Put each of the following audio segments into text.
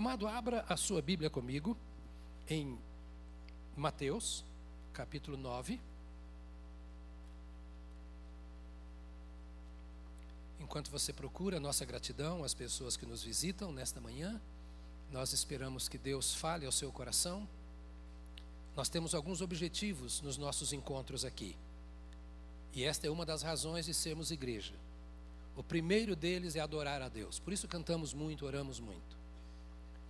Amado, abra a sua Bíblia comigo em Mateus, capítulo 9. Enquanto você procura nossa gratidão às pessoas que nos visitam nesta manhã, nós esperamos que Deus fale ao seu coração. Nós temos alguns objetivos nos nossos encontros aqui. E esta é uma das razões de sermos igreja. O primeiro deles é adorar a Deus. Por isso cantamos muito, oramos muito.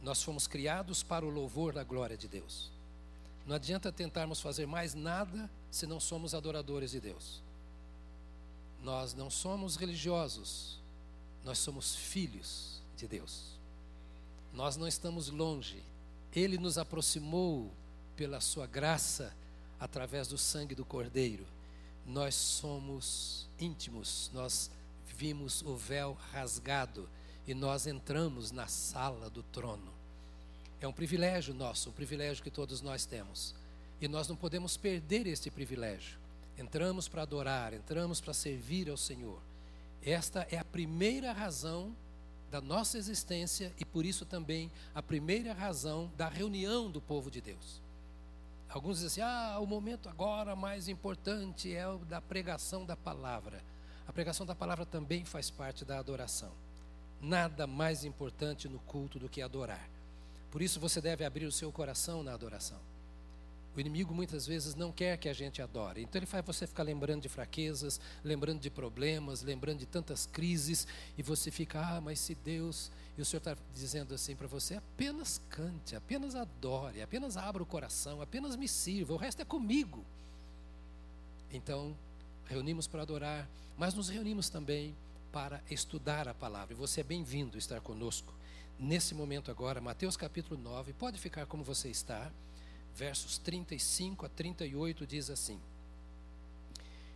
Nós fomos criados para o louvor da glória de Deus. Não adianta tentarmos fazer mais nada se não somos adoradores de Deus. Nós não somos religiosos, nós somos filhos de Deus. Nós não estamos longe, Ele nos aproximou pela Sua graça através do sangue do Cordeiro. Nós somos íntimos, nós vimos o véu rasgado e nós entramos na sala do trono. É um privilégio nosso, um privilégio que todos nós temos. E nós não podemos perder este privilégio. Entramos para adorar, entramos para servir ao Senhor. Esta é a primeira razão da nossa existência e por isso também a primeira razão da reunião do povo de Deus. Alguns dizem assim: ah, o momento agora mais importante é o da pregação da palavra. A pregação da palavra também faz parte da adoração. Nada mais importante no culto do que adorar. Por isso você deve abrir o seu coração na adoração. O inimigo muitas vezes não quer que a gente adore. Então ele faz você ficar lembrando de fraquezas, lembrando de problemas, lembrando de tantas crises, e você fica, ah, mas se Deus. E o Senhor está dizendo assim para você: apenas cante, apenas adore, apenas abra o coração, apenas me sirva, o resto é comigo. Então, reunimos para adorar, mas nos reunimos também para estudar a palavra. E você é bem-vindo estar conosco nesse momento agora, Mateus capítulo 9. Pode ficar como você está versos 35 a 38 diz assim: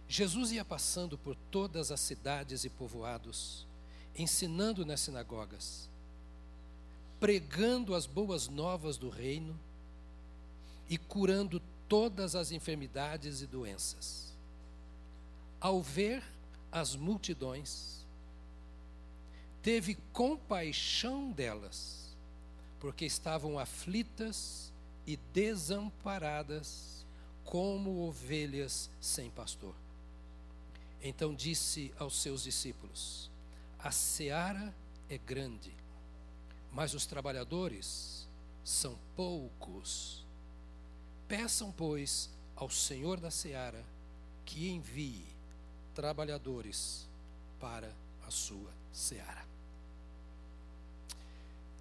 Jesus ia passando por todas as cidades e povoados, ensinando nas sinagogas, pregando as boas novas do reino e curando todas as enfermidades e doenças. Ao ver as multidões, teve compaixão delas, porque estavam aflitas e desamparadas como ovelhas sem pastor. Então disse aos seus discípulos: A seara é grande, mas os trabalhadores são poucos. Peçam, pois, ao Senhor da seara que envie trabalhadores para a sua seara.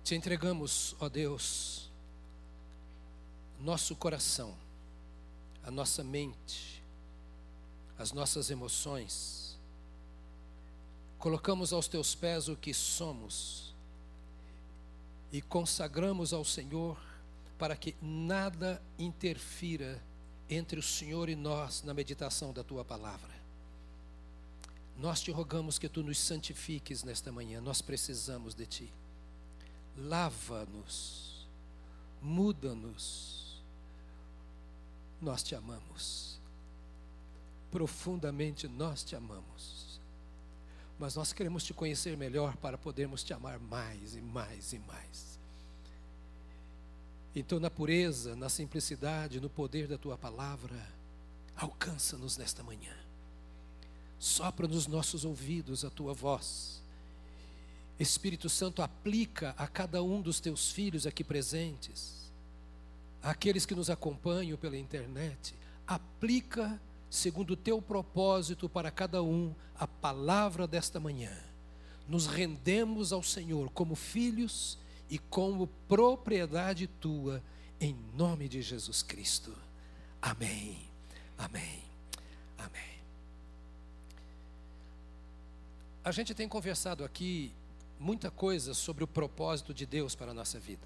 Te entregamos, ó Deus, nosso coração, a nossa mente, as nossas emoções, colocamos aos teus pés o que somos e consagramos ao Senhor para que nada interfira entre o Senhor e nós na meditação da tua palavra. Nós te rogamos que tu nos santifiques nesta manhã, nós precisamos de ti. Lava-nos, muda-nos nós te amamos. Profundamente nós te amamos. Mas nós queremos te conhecer melhor para podermos te amar mais e mais e mais. Então, na pureza, na simplicidade, no poder da tua palavra, alcança-nos nesta manhã. Sopra nos nossos ouvidos a tua voz. Espírito Santo, aplica a cada um dos teus filhos aqui presentes aqueles que nos acompanham pela internet, aplica segundo o teu propósito para cada um a palavra desta manhã. Nos rendemos ao Senhor como filhos e como propriedade tua, em nome de Jesus Cristo. Amém. Amém. Amém. A gente tem conversado aqui muita coisa sobre o propósito de Deus para a nossa vida.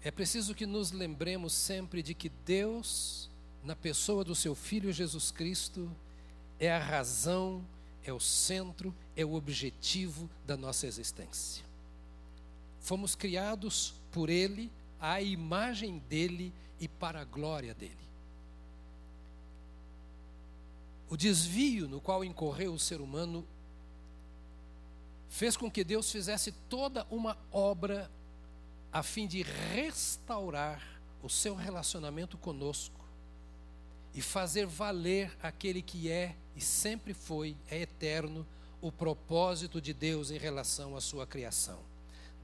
É preciso que nos lembremos sempre de que Deus, na pessoa do seu Filho Jesus Cristo, é a razão, é o centro, é o objetivo da nossa existência. Fomos criados por Ele, à imagem dele e para a glória dele. O desvio no qual incorreu o ser humano fez com que Deus fizesse toda uma obra a fim de restaurar o seu relacionamento conosco e fazer valer aquele que é e sempre foi, é eterno, o propósito de Deus em relação à sua criação.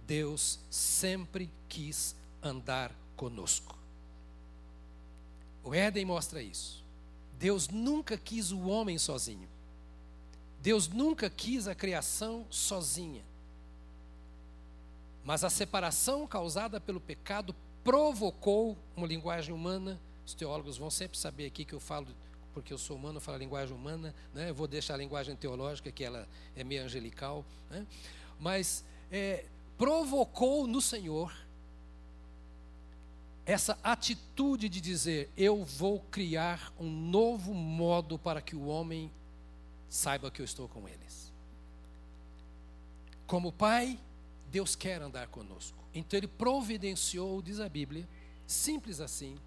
Deus sempre quis andar conosco. O Éden mostra isso. Deus nunca quis o homem sozinho. Deus nunca quis a criação sozinha. Mas a separação causada pelo pecado provocou uma linguagem humana. Os teólogos vão sempre saber aqui que eu falo, porque eu sou humano, eu falo a linguagem humana, né? eu vou deixar a linguagem teológica, que ela é meio angelical. Né? Mas é, provocou no Senhor essa atitude de dizer: eu vou criar um novo modo para que o homem saiba que eu estou com eles. Como pai, Deus quer andar conosco. Então ele providenciou, diz a Bíblia, simples assim,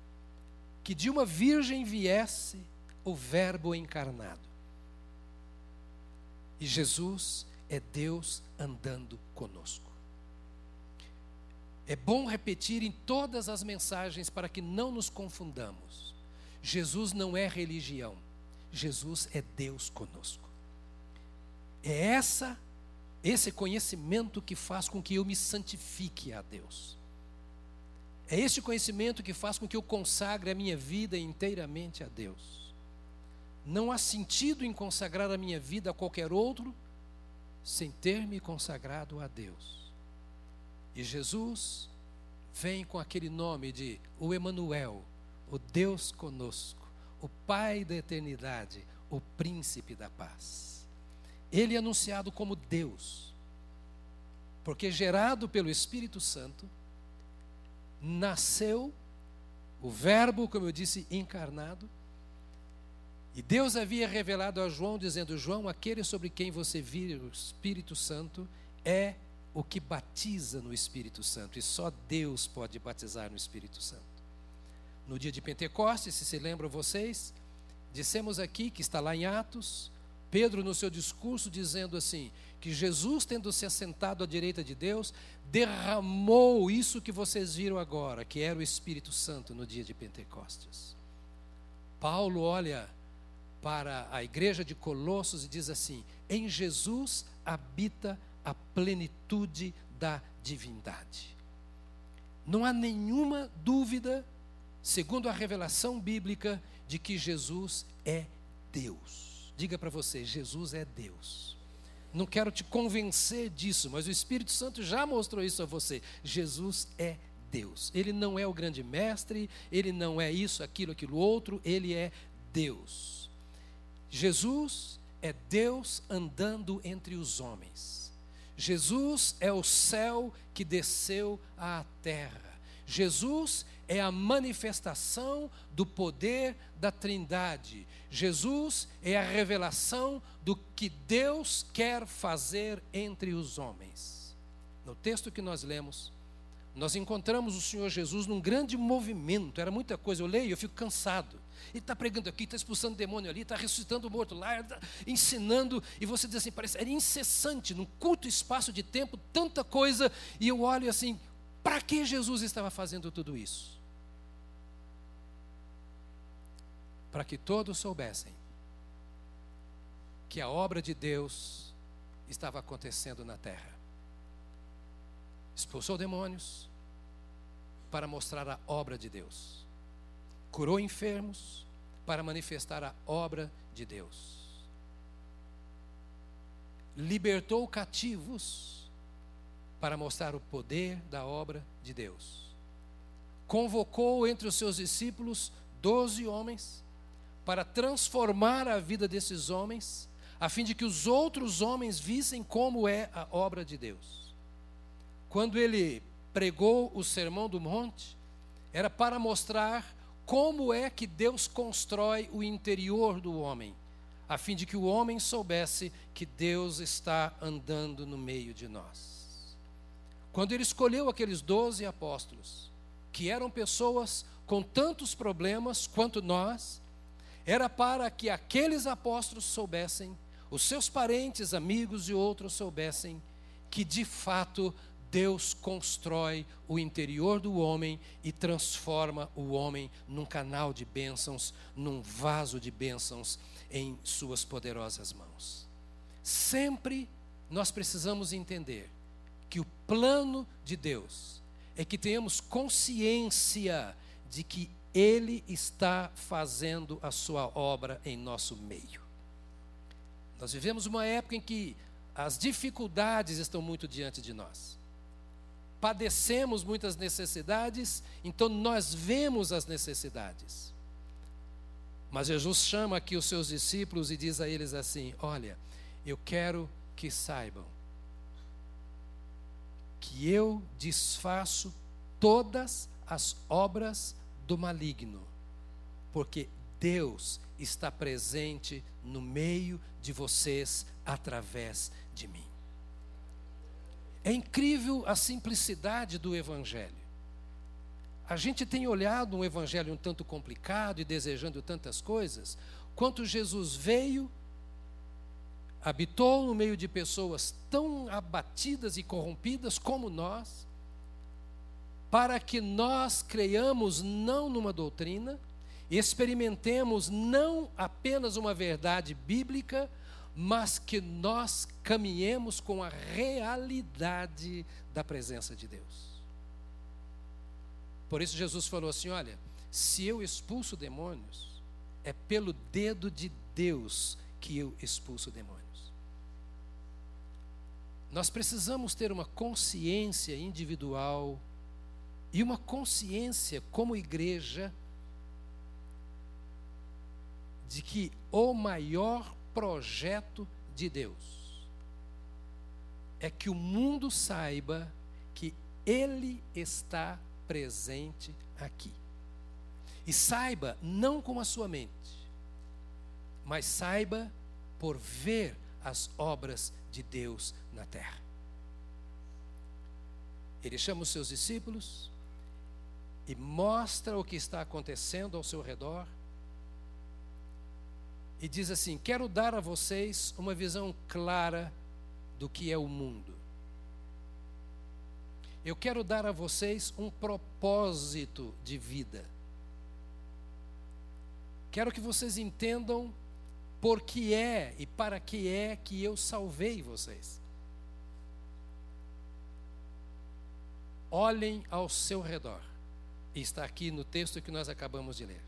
que de uma virgem viesse o Verbo encarnado. E Jesus é Deus andando conosco. É bom repetir em todas as mensagens para que não nos confundamos. Jesus não é religião, Jesus é Deus conosco. É essa esse conhecimento que faz com que eu me santifique a Deus. É este conhecimento que faz com que eu consagre a minha vida inteiramente a Deus. Não há sentido em consagrar a minha vida a qualquer outro sem ter me consagrado a Deus. E Jesus vem com aquele nome de o Emanuel, o Deus conosco, o Pai da eternidade, o príncipe da paz. Ele é anunciado como Deus, porque gerado pelo Espírito Santo, nasceu o Verbo, como eu disse, encarnado, e Deus havia revelado a João, dizendo: João, aquele sobre quem você vira o Espírito Santo é o que batiza no Espírito Santo, e só Deus pode batizar no Espírito Santo. No dia de Pentecostes, se se lembram vocês, dissemos aqui que está lá em Atos, Pedro, no seu discurso, dizendo assim: que Jesus, tendo se assentado à direita de Deus, derramou isso que vocês viram agora, que era o Espírito Santo no dia de Pentecostes. Paulo olha para a igreja de Colossos e diz assim: em Jesus habita a plenitude da divindade. Não há nenhuma dúvida, segundo a revelação bíblica, de que Jesus é Deus. Diga para você: Jesus é Deus. Não quero te convencer disso, mas o Espírito Santo já mostrou isso a você. Jesus é Deus. Ele não é o grande mestre, ele não é isso, aquilo, aquilo outro, ele é Deus. Jesus é Deus andando entre os homens. Jesus é o céu que desceu à terra. Jesus é a manifestação do poder da Trindade. Jesus é a revelação do que Deus quer fazer entre os homens. No texto que nós lemos, nós encontramos o Senhor Jesus num grande movimento, era muita coisa. Eu leio, eu fico cansado. Ele está pregando aqui, está expulsando demônio ali, está ressuscitando o morto lá, tá ensinando, e você diz assim, parece, era incessante, num curto espaço de tempo, tanta coisa, e eu olho assim, para que Jesus estava fazendo tudo isso? Para que todos soubessem que a obra de Deus estava acontecendo na terra. Expulsou demônios para mostrar a obra de Deus curou enfermos para manifestar a obra de Deus. Libertou cativos para mostrar o poder da obra de Deus. Convocou entre os seus discípulos doze homens para transformar a vida desses homens, a fim de que os outros homens vissem como é a obra de Deus. Quando ele pregou o Sermão do Monte, era para mostrar como é que Deus constrói o interior do homem, a fim de que o homem soubesse que Deus está andando no meio de nós. Quando ele escolheu aqueles doze apóstolos, que eram pessoas com tantos problemas quanto nós, era para que aqueles apóstolos soubessem, os seus parentes, amigos e outros soubessem que de fato Deus constrói o interior do homem e transforma o homem num canal de bênçãos, num vaso de bênçãos em suas poderosas mãos. Sempre nós precisamos entender que o plano de Deus é que tenhamos consciência de que Ele está fazendo a sua obra em nosso meio. Nós vivemos uma época em que as dificuldades estão muito diante de nós padecemos muitas necessidades, então nós vemos as necessidades. Mas Jesus chama aqui os seus discípulos e diz a eles assim: Olha, eu quero que saibam que eu desfaço todas as obras do maligno, porque Deus está presente no meio de vocês através de mim. É incrível a simplicidade do Evangelho. A gente tem olhado um Evangelho um tanto complicado e desejando tantas coisas, quanto Jesus veio, habitou no meio de pessoas tão abatidas e corrompidas como nós, para que nós creiamos não numa doutrina, experimentemos não apenas uma verdade bíblica, mas que nós caminhemos com a realidade da presença de Deus. Por isso Jesus falou assim: olha, se eu expulso demônios, é pelo dedo de Deus que eu expulso demônios. Nós precisamos ter uma consciência individual e uma consciência como igreja de que o maior projeto de Deus é que o mundo saiba que Ele está presente aqui. E saiba não com a sua mente, mas saiba por ver as obras de Deus na terra. Ele chama os seus discípulos e mostra o que está acontecendo ao seu redor e diz assim: Quero dar a vocês uma visão clara do que é o mundo. Eu quero dar a vocês um propósito de vida. Quero que vocês entendam por que é e para que é que eu salvei vocês. Olhem ao seu redor. Está aqui no texto que nós acabamos de ler.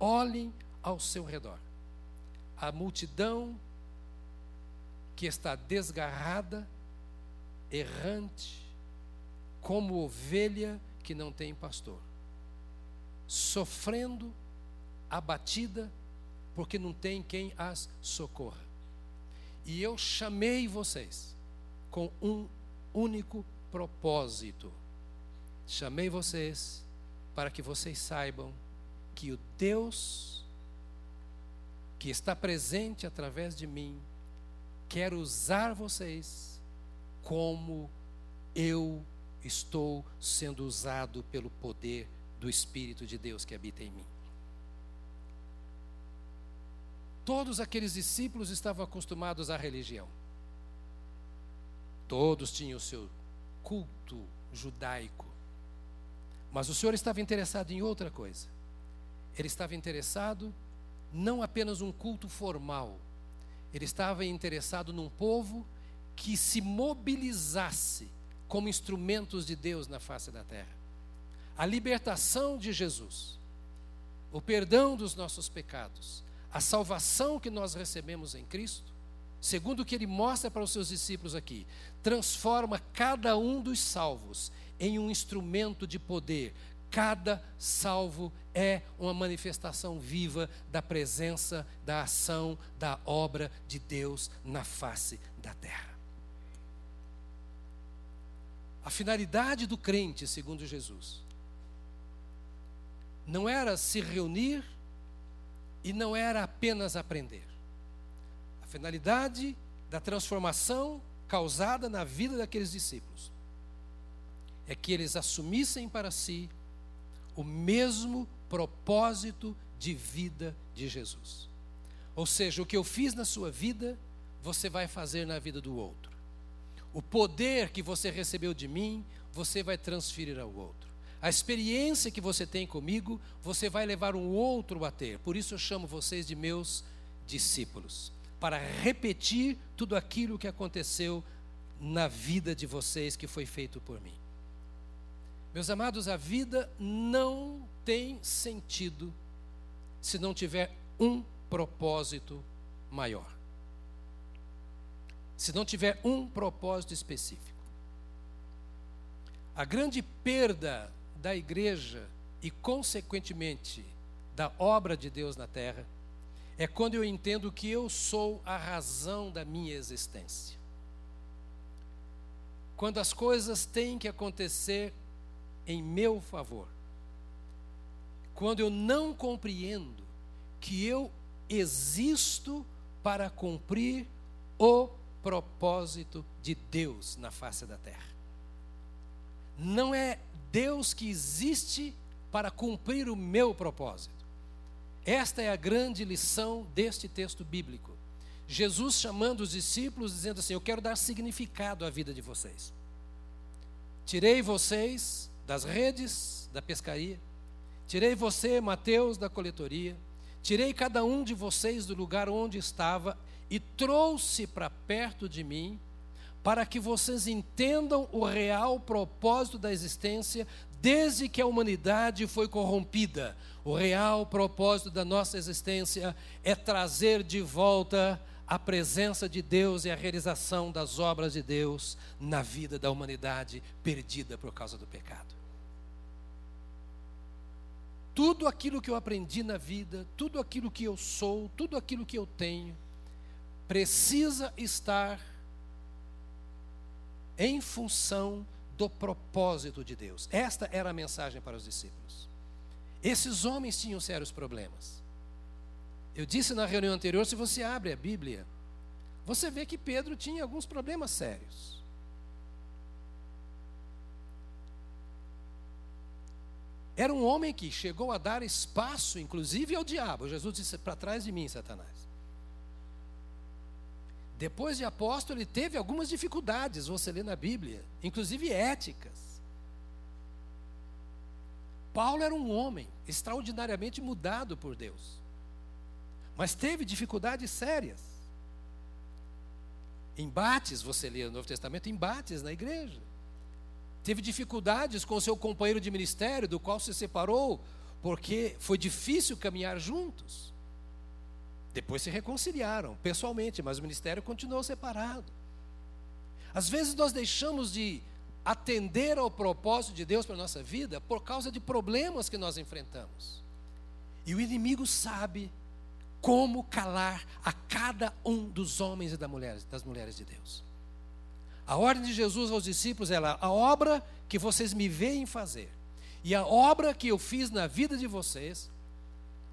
Olhem ao seu redor. A multidão que está desgarrada, errante, como ovelha que não tem pastor, sofrendo, abatida, porque não tem quem as socorra. E eu chamei vocês com um único propósito. Chamei vocês para que vocês saibam que o Deus que está presente através de mim, quer usar vocês como eu estou sendo usado pelo poder do Espírito de Deus que habita em mim. Todos aqueles discípulos estavam acostumados à religião. Todos tinham o seu culto judaico. Mas o Senhor estava interessado em outra coisa. Ele estava interessado não apenas um culto formal. Ele estava interessado num povo que se mobilizasse como instrumentos de Deus na face da terra. A libertação de Jesus, o perdão dos nossos pecados, a salvação que nós recebemos em Cristo, segundo o que ele mostra para os seus discípulos aqui, transforma cada um dos salvos em um instrumento de poder, Cada salvo é uma manifestação viva da presença, da ação, da obra de Deus na face da terra. A finalidade do crente, segundo Jesus, não era se reunir e não era apenas aprender. A finalidade da transformação causada na vida daqueles discípulos é que eles assumissem para si o mesmo propósito de vida de Jesus. Ou seja, o que eu fiz na sua vida, você vai fazer na vida do outro. O poder que você recebeu de mim, você vai transferir ao outro. A experiência que você tem comigo, você vai levar um outro a ter. Por isso eu chamo vocês de meus discípulos para repetir tudo aquilo que aconteceu na vida de vocês que foi feito por mim. Meus amados, a vida não tem sentido se não tiver um propósito maior. Se não tiver um propósito específico. A grande perda da igreja e, consequentemente, da obra de Deus na terra é quando eu entendo que eu sou a razão da minha existência. Quando as coisas têm que acontecer em meu favor. Quando eu não compreendo que eu existo para cumprir o propósito de Deus na face da terra. Não é Deus que existe para cumprir o meu propósito. Esta é a grande lição deste texto bíblico. Jesus chamando os discípulos, dizendo assim: Eu quero dar significado à vida de vocês. Tirei vocês das redes da pescaria, tirei você, Mateus, da coletoria, tirei cada um de vocês do lugar onde estava e trouxe para perto de mim, para que vocês entendam o real propósito da existência desde que a humanidade foi corrompida. O real propósito da nossa existência é trazer de volta a presença de Deus e a realização das obras de Deus na vida da humanidade perdida por causa do pecado. Tudo aquilo que eu aprendi na vida, tudo aquilo que eu sou, tudo aquilo que eu tenho, precisa estar em função do propósito de Deus. Esta era a mensagem para os discípulos. Esses homens tinham sérios problemas. Eu disse na reunião anterior: se você abre a Bíblia, você vê que Pedro tinha alguns problemas sérios. Era um homem que chegou a dar espaço, inclusive, ao diabo. Jesus disse: para trás de mim, Satanás. Depois de apóstolo, ele teve algumas dificuldades, você lê na Bíblia, inclusive éticas. Paulo era um homem extraordinariamente mudado por Deus, mas teve dificuldades sérias. Embates, você lê no Novo Testamento, embates na igreja. Teve dificuldades com seu companheiro de ministério, do qual se separou, porque foi difícil caminhar juntos. Depois se reconciliaram pessoalmente, mas o ministério continuou separado. Às vezes nós deixamos de atender ao propósito de Deus para a nossa vida por causa de problemas que nós enfrentamos. E o inimigo sabe como calar a cada um dos homens e das mulheres, das mulheres de Deus. A ordem de Jesus aos discípulos é a obra que vocês me veem fazer e a obra que eu fiz na vida de vocês,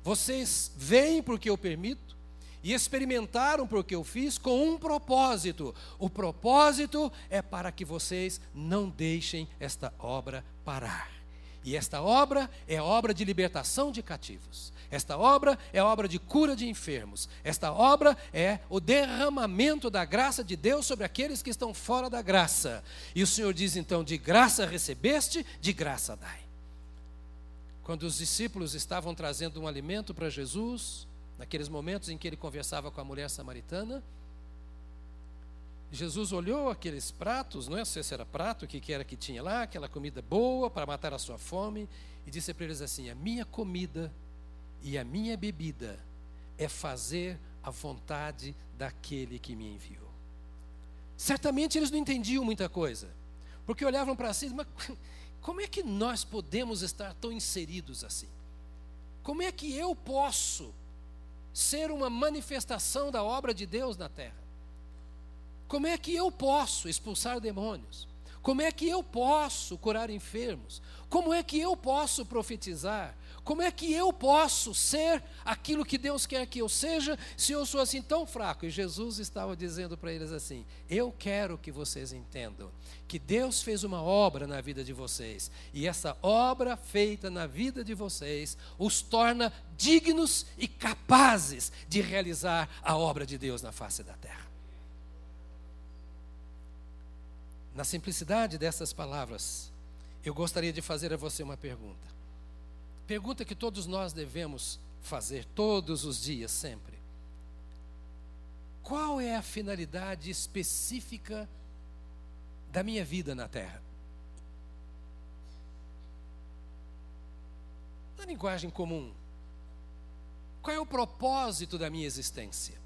vocês veem porque eu permito, e experimentaram porque eu fiz com um propósito. O propósito é para que vocês não deixem esta obra parar. E esta obra é obra de libertação de cativos. Esta obra é obra de cura de enfermos. Esta obra é o derramamento da graça de Deus sobre aqueles que estão fora da graça. E o Senhor diz então: de graça recebeste, de graça dai. Quando os discípulos estavam trazendo um alimento para Jesus, naqueles momentos em que ele conversava com a mulher samaritana, Jesus olhou aqueles pratos, não é? sei se era prato, o que, que era que tinha lá, aquela comida boa para matar a sua fome, e disse para eles assim: A minha comida e a minha bebida é fazer a vontade daquele que me enviou. Certamente eles não entendiam muita coisa, porque olhavam para si, mas como é que nós podemos estar tão inseridos assim? Como é que eu posso ser uma manifestação da obra de Deus na terra? Como é que eu posso expulsar demônios? Como é que eu posso curar enfermos? Como é que eu posso profetizar? Como é que eu posso ser aquilo que Deus quer que eu seja se eu sou assim tão fraco? E Jesus estava dizendo para eles assim: Eu quero que vocês entendam que Deus fez uma obra na vida de vocês, e essa obra feita na vida de vocês os torna dignos e capazes de realizar a obra de Deus na face da terra. Na simplicidade dessas palavras, eu gostaria de fazer a você uma pergunta. Pergunta que todos nós devemos fazer todos os dias, sempre. Qual é a finalidade específica da minha vida na Terra? Na linguagem comum, qual é o propósito da minha existência?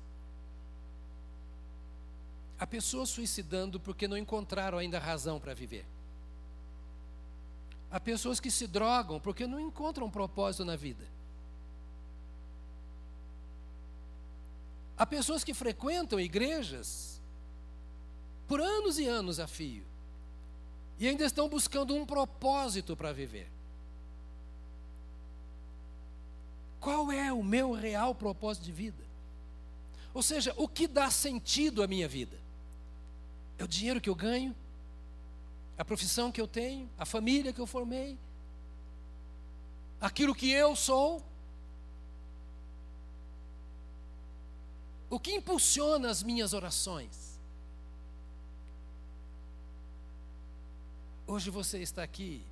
Há pessoas suicidando porque não encontraram ainda razão para viver. Há pessoas que se drogam porque não encontram propósito na vida. Há pessoas que frequentam igrejas por anos e anos a fio e ainda estão buscando um propósito para viver. Qual é o meu real propósito de vida? Ou seja, o que dá sentido à minha vida? É o dinheiro que eu ganho? A profissão que eu tenho? A família que eu formei? Aquilo que eu sou? O que impulsiona as minhas orações? Hoje você está aqui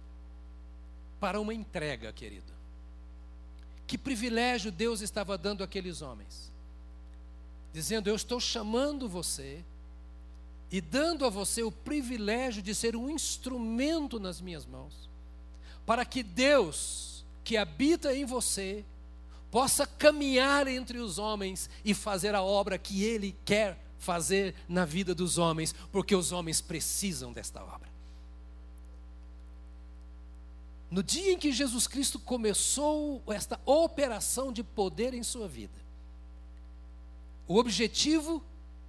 para uma entrega, querido. Que privilégio Deus estava dando àqueles homens, dizendo: Eu estou chamando você e dando a você o privilégio de ser um instrumento nas minhas mãos, para que Deus, que habita em você, possa caminhar entre os homens e fazer a obra que Ele quer fazer na vida dos homens, porque os homens precisam desta obra. No dia em que Jesus Cristo começou esta operação de poder em sua vida, o objetivo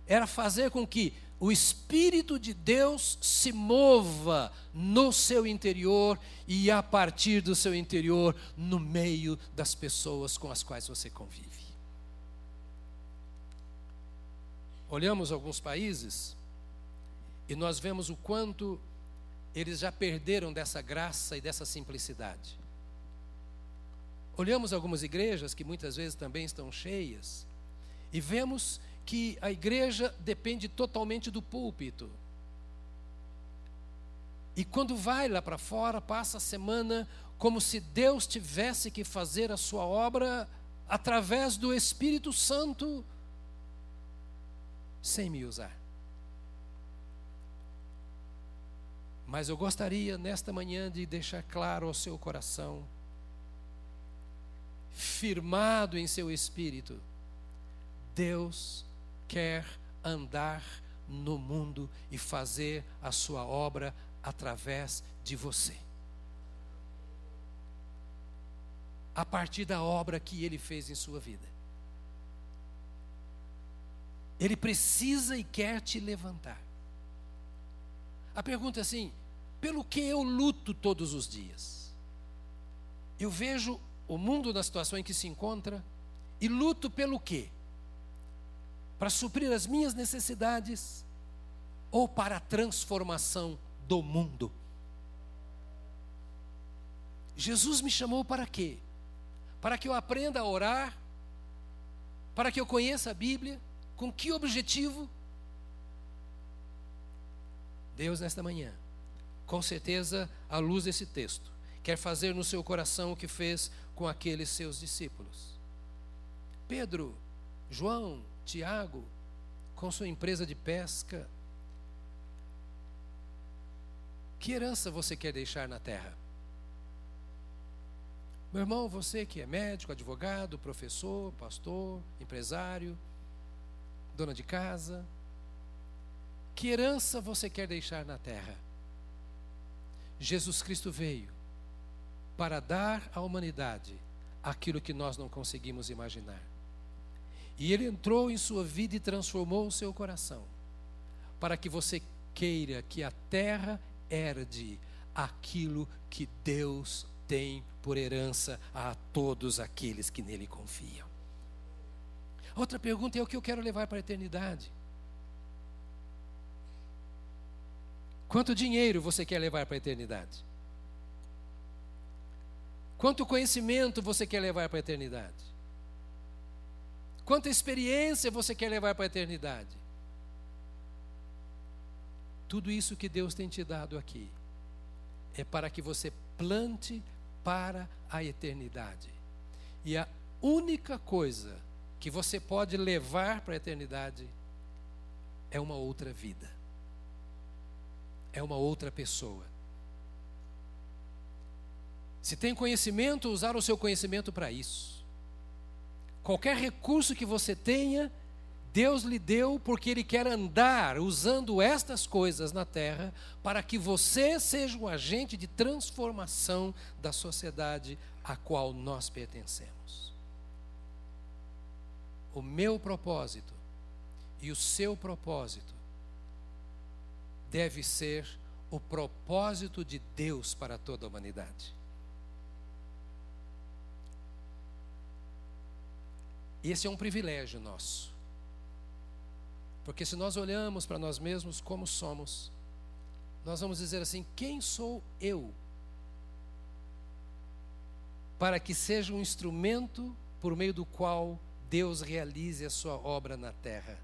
era fazer com que o Espírito de Deus se mova no seu interior e a partir do seu interior, no meio das pessoas com as quais você convive. Olhamos alguns países e nós vemos o quanto eles já perderam dessa graça e dessa simplicidade. Olhamos algumas igrejas que muitas vezes também estão cheias e vemos que a igreja depende totalmente do púlpito. E quando vai lá para fora, passa a semana como se Deus tivesse que fazer a sua obra através do Espírito Santo, sem me usar. Mas eu gostaria nesta manhã de deixar claro ao seu coração, firmado em seu espírito, Deus quer andar no mundo e fazer a sua obra através de você. A partir da obra que ele fez em sua vida. Ele precisa e quer te levantar. A pergunta é assim: pelo que eu luto todos os dias? Eu vejo o mundo na situação em que se encontra e luto pelo quê? Para suprir as minhas necessidades ou para a transformação do mundo. Jesus me chamou para quê? Para que eu aprenda a orar, para que eu conheça a Bíblia, com que objetivo? Deus, nesta manhã, com certeza, à luz desse texto, quer fazer no seu coração o que fez com aqueles seus discípulos. Pedro, João, Tiago, com sua empresa de pesca. Que herança você quer deixar na terra? Meu irmão, você que é médico, advogado, professor, pastor, empresário, dona de casa, que herança você quer deixar na terra? Jesus Cristo veio para dar à humanidade aquilo que nós não conseguimos imaginar. E ele entrou em sua vida e transformou o seu coração, para que você queira que a terra herde aquilo que Deus tem por herança a todos aqueles que nele confiam. Outra pergunta é o que eu quero levar para a eternidade. Quanto dinheiro você quer levar para a eternidade? Quanto conhecimento você quer levar para a eternidade? Quanta experiência você quer levar para a eternidade? Tudo isso que Deus tem te dado aqui é para que você plante para a eternidade. E a única coisa que você pode levar para a eternidade é uma outra vida, é uma outra pessoa. Se tem conhecimento, usar o seu conhecimento para isso. Qualquer recurso que você tenha, Deus lhe deu porque Ele quer andar usando estas coisas na terra para que você seja um agente de transformação da sociedade a qual nós pertencemos. O meu propósito e o seu propósito deve ser o propósito de Deus para toda a humanidade. Esse é um privilégio nosso. Porque se nós olhamos para nós mesmos como somos, nós vamos dizer assim: quem sou eu? Para que seja um instrumento por meio do qual Deus realize a sua obra na terra.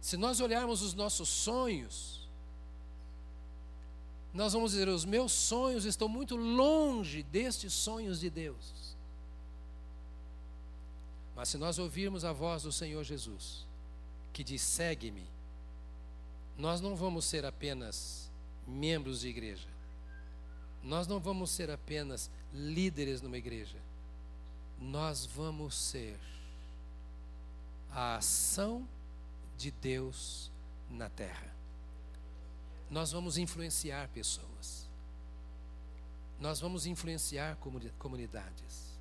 Se nós olharmos os nossos sonhos, nós vamos dizer: os meus sonhos estão muito longe destes sonhos de Deus. Mas se nós ouvirmos a voz do Senhor Jesus, que diz: segue-me, nós não vamos ser apenas membros de igreja, nós não vamos ser apenas líderes numa igreja, nós vamos ser a ação de Deus na terra. Nós vamos influenciar pessoas, nós vamos influenciar comunidades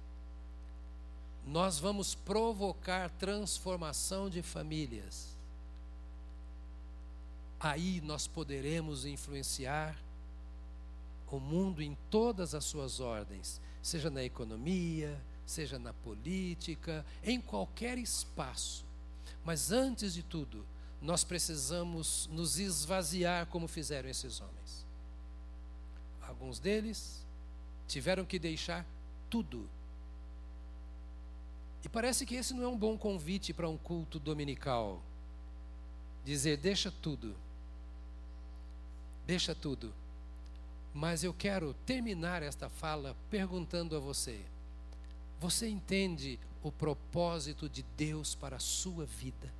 nós vamos provocar transformação de famílias. Aí nós poderemos influenciar o mundo em todas as suas ordens, seja na economia, seja na política, em qualquer espaço. Mas antes de tudo, nós precisamos nos esvaziar como fizeram esses homens. Alguns deles tiveram que deixar tudo e parece que esse não é um bom convite para um culto dominical. Dizer, deixa tudo. Deixa tudo. Mas eu quero terminar esta fala perguntando a você: você entende o propósito de Deus para a sua vida?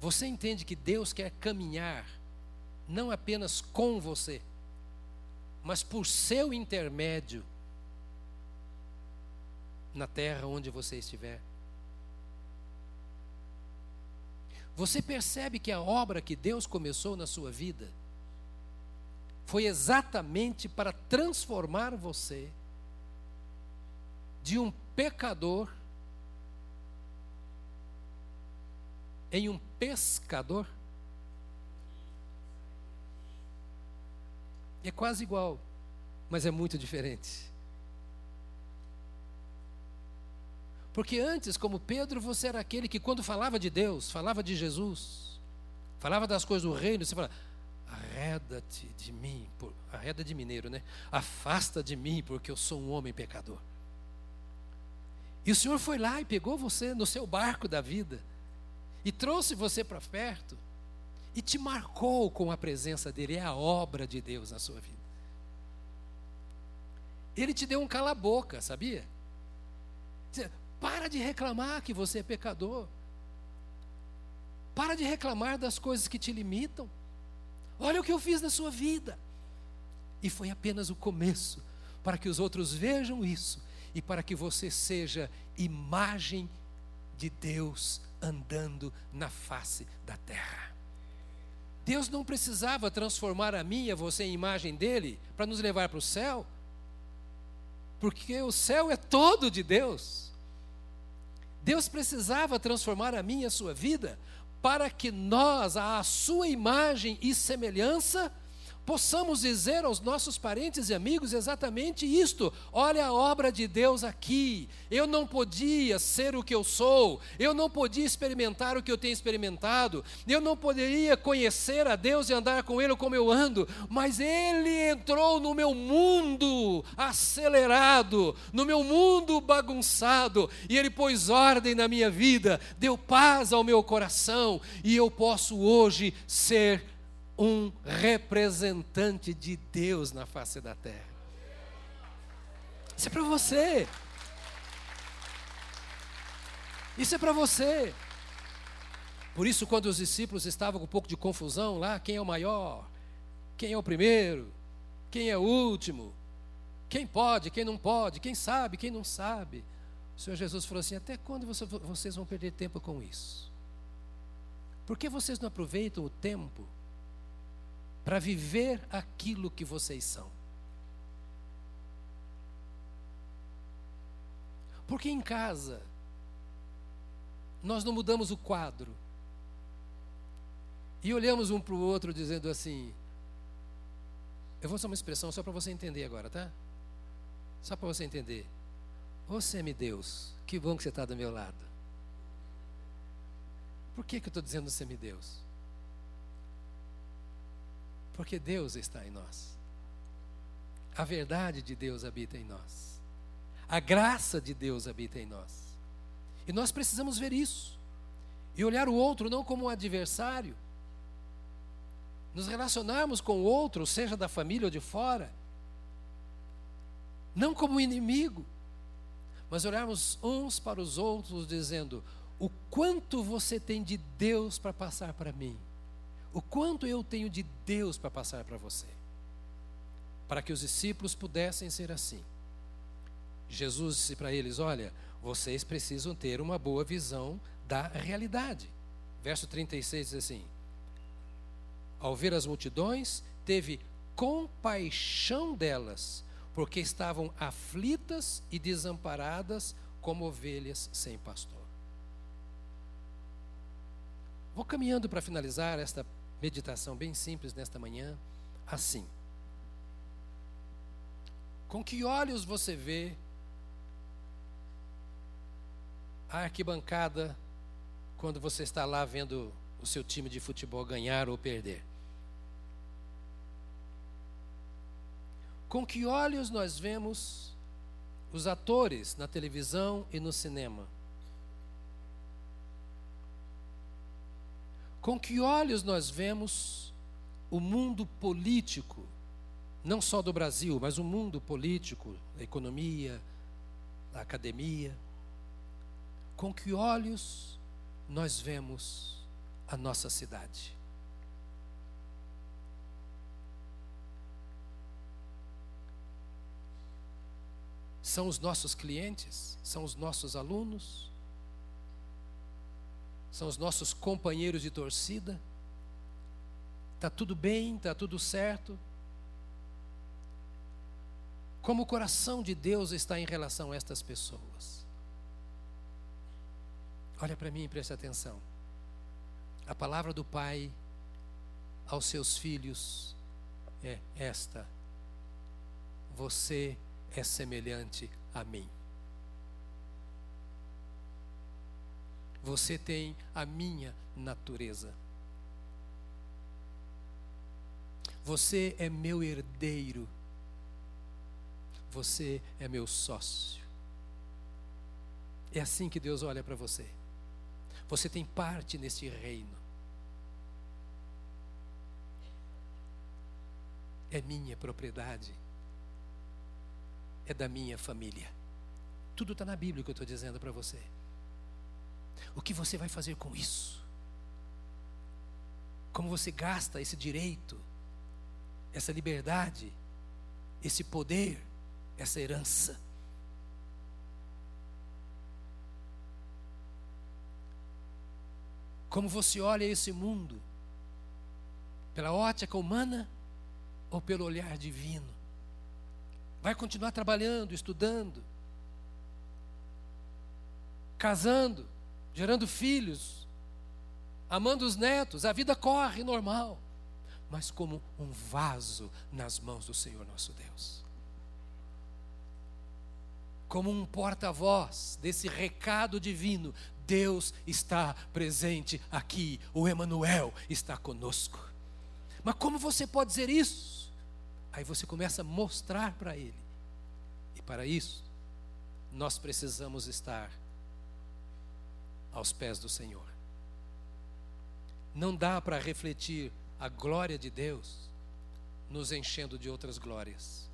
Você entende que Deus quer caminhar não apenas com você, mas por seu intermédio na terra onde você estiver. Você percebe que a obra que Deus começou na sua vida foi exatamente para transformar você de um pecador em um pescador? É quase igual, mas é muito diferente. Porque antes, como Pedro, você era aquele que, quando falava de Deus, falava de Jesus, falava das coisas do reino, você falava: arreda-te de mim, por... arreda de mineiro, né? Afasta de mim, porque eu sou um homem pecador. E o Senhor foi lá e pegou você no seu barco da vida, e trouxe você para perto, e te marcou com a presença dEle, é a obra de Deus na sua vida. Ele te deu um cala-boca, sabia? Para de reclamar que você é pecador. Para de reclamar das coisas que te limitam. Olha o que eu fiz na sua vida. E foi apenas o começo para que os outros vejam isso e para que você seja imagem de Deus andando na face da terra. Deus não precisava transformar a mim e a você em imagem dele para nos levar para o céu, porque o céu é todo de Deus. Deus precisava transformar a minha e a sua vida para que nós, à sua imagem e semelhança, possamos dizer aos nossos parentes e amigos exatamente isto: olha a obra de Deus aqui. Eu não podia ser o que eu sou, eu não podia experimentar o que eu tenho experimentado, eu não poderia conhecer a Deus e andar com Ele como eu ando, mas Ele entrou no meu mundo acelerado, no meu mundo bagunçado, e Ele pôs ordem na minha vida, deu paz ao meu coração, e eu posso hoje ser um representante de Deus na face da terra. Isso é para você. Isso é para você. Por isso, quando os discípulos estavam com um pouco de confusão lá, quem é o maior? Quem é o primeiro? Quem é o último? Quem pode, quem não pode? Quem sabe, quem não sabe? O Senhor Jesus falou assim: Até quando vocês vão perder tempo com isso? Por que vocês não aproveitam o tempo para viver aquilo que vocês são. Porque em casa, nós não mudamos o quadro e olhamos um para o outro dizendo assim: eu vou usar uma expressão só para você entender agora, tá? Só para você entender. Ô semideus, que bom que você está do meu lado. Por que, que eu estou dizendo semideus? Porque Deus está em nós. A verdade de Deus habita em nós. A graça de Deus habita em nós. E nós precisamos ver isso. E olhar o outro não como um adversário. Nos relacionarmos com o outro, seja da família ou de fora, não como um inimigo, mas olharmos uns para os outros dizendo: o quanto você tem de Deus para passar para mim o quanto eu tenho de Deus para passar para você. Para que os discípulos pudessem ser assim. Jesus disse para eles: Olha, vocês precisam ter uma boa visão da realidade. Verso 36 diz assim: Ao ver as multidões, teve compaixão delas, porque estavam aflitas e desamparadas como ovelhas sem pastor. Vou caminhando para finalizar esta meditação bem simples nesta manhã, assim. Com que olhos você vê a arquibancada quando você está lá vendo o seu time de futebol ganhar ou perder? Com que olhos nós vemos os atores na televisão e no cinema? Com que olhos nós vemos o mundo político, não só do Brasil, mas o mundo político, a economia, a academia? Com que olhos nós vemos a nossa cidade? São os nossos clientes? São os nossos alunos? São os nossos companheiros de torcida. Está tudo bem, está tudo certo. Como o coração de Deus está em relação a estas pessoas. Olha para mim e preste atenção. A palavra do Pai aos seus filhos é esta: Você é semelhante a mim. Você tem a minha natureza. Você é meu herdeiro. Você é meu sócio. É assim que Deus olha para você. Você tem parte neste reino. É minha propriedade. É da minha família. Tudo está na Bíblia que eu estou dizendo para você. O que você vai fazer com isso? Como você gasta esse direito, essa liberdade, esse poder, essa herança? Como você olha esse mundo? Pela ótica humana ou pelo olhar divino? Vai continuar trabalhando, estudando, casando, gerando filhos, amando os netos, a vida corre normal. mas como um vaso nas mãos do Senhor nosso Deus. Como um porta-voz desse recado divino, Deus está presente aqui, o Emanuel está conosco. Mas como você pode dizer isso? Aí você começa a mostrar para ele. E para isso, nós precisamos estar aos pés do Senhor. Não dá para refletir a glória de Deus nos enchendo de outras glórias.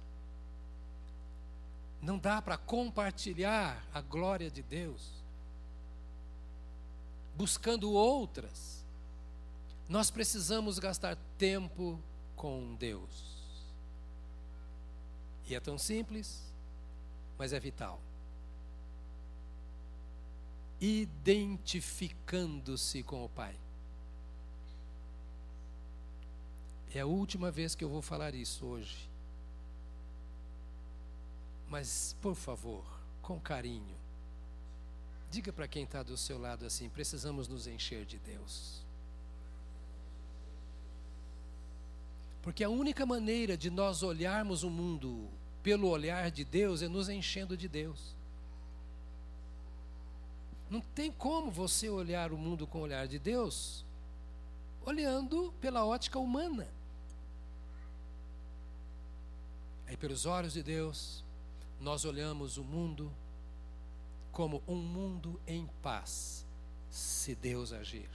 Não dá para compartilhar a glória de Deus buscando outras. Nós precisamos gastar tempo com Deus. E é tão simples, mas é vital identificando-se com o Pai. É a última vez que eu vou falar isso hoje. Mas, por favor, com carinho, diga para quem está do seu lado assim: precisamos nos encher de Deus. Porque a única maneira de nós olharmos o mundo pelo olhar de Deus é nos enchendo de Deus. Não tem como você olhar o mundo com o olhar de Deus olhando pela ótica humana. Aí, pelos olhos de Deus, nós olhamos o mundo como um mundo em paz, se Deus agir.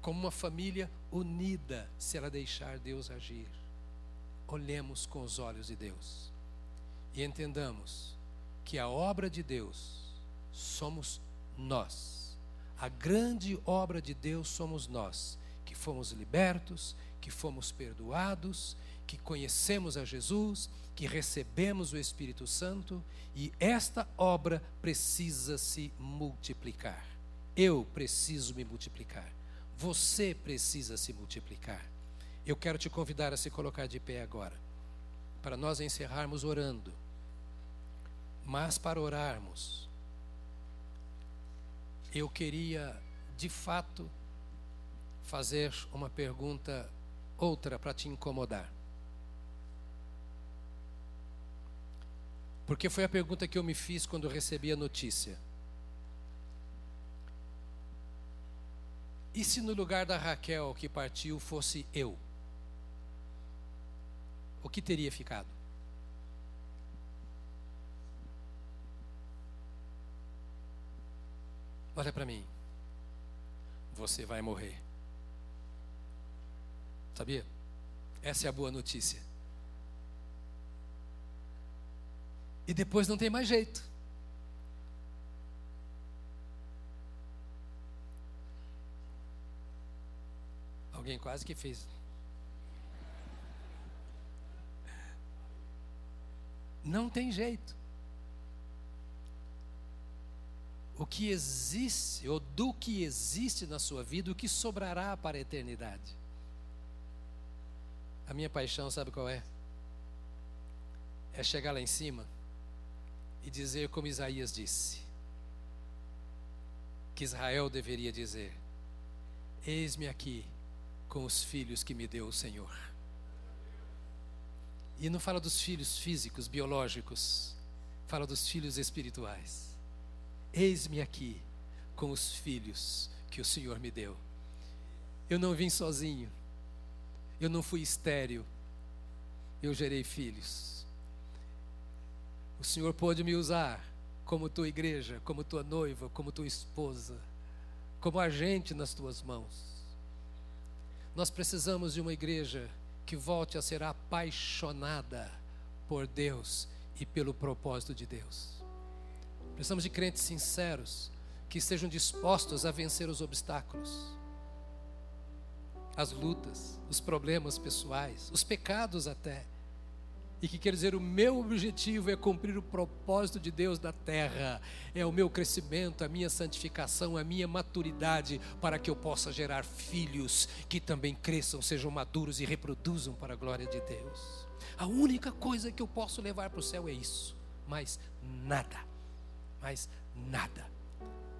Como uma família unida, se ela deixar Deus agir. Olhemos com os olhos de Deus e entendamos que a obra de Deus somos nós. A grande obra de Deus somos nós, que fomos libertos, que fomos perdoados, que conhecemos a Jesus, que recebemos o Espírito Santo e esta obra precisa se multiplicar. Eu preciso me multiplicar. Você precisa se multiplicar. Eu quero te convidar a se colocar de pé agora, para nós encerrarmos orando. Mas para orarmos, eu queria, de fato, fazer uma pergunta outra para te incomodar. Porque foi a pergunta que eu me fiz quando recebi a notícia. E se no lugar da Raquel que partiu fosse eu? O que teria ficado? Olha para mim. Você vai morrer. Sabia? Essa é a boa notícia. E depois não tem mais jeito. Alguém quase que fez. Não tem jeito. O que existe, ou do que existe na sua vida, o que sobrará para a eternidade. A minha paixão, sabe qual é? É chegar lá em cima e dizer como Isaías disse, que Israel deveria dizer: Eis-me aqui com os filhos que me deu o Senhor. E não fala dos filhos físicos, biológicos, fala dos filhos espirituais. Eis-me aqui com os filhos que o Senhor me deu. Eu não vim sozinho, eu não fui estéril, eu gerei filhos. O Senhor pôde me usar como tua igreja, como tua noiva, como tua esposa, como agente nas tuas mãos. Nós precisamos de uma igreja que volte a ser apaixonada por Deus e pelo propósito de Deus. Precisamos de crentes sinceros, que estejam dispostos a vencer os obstáculos, as lutas, os problemas pessoais, os pecados até. E que quer dizer, o meu objetivo é cumprir o propósito de Deus na terra, é o meu crescimento, a minha santificação, a minha maturidade, para que eu possa gerar filhos que também cresçam, sejam maduros e reproduzam para a glória de Deus. A única coisa que eu posso levar para o céu é isso, mais nada mais nada.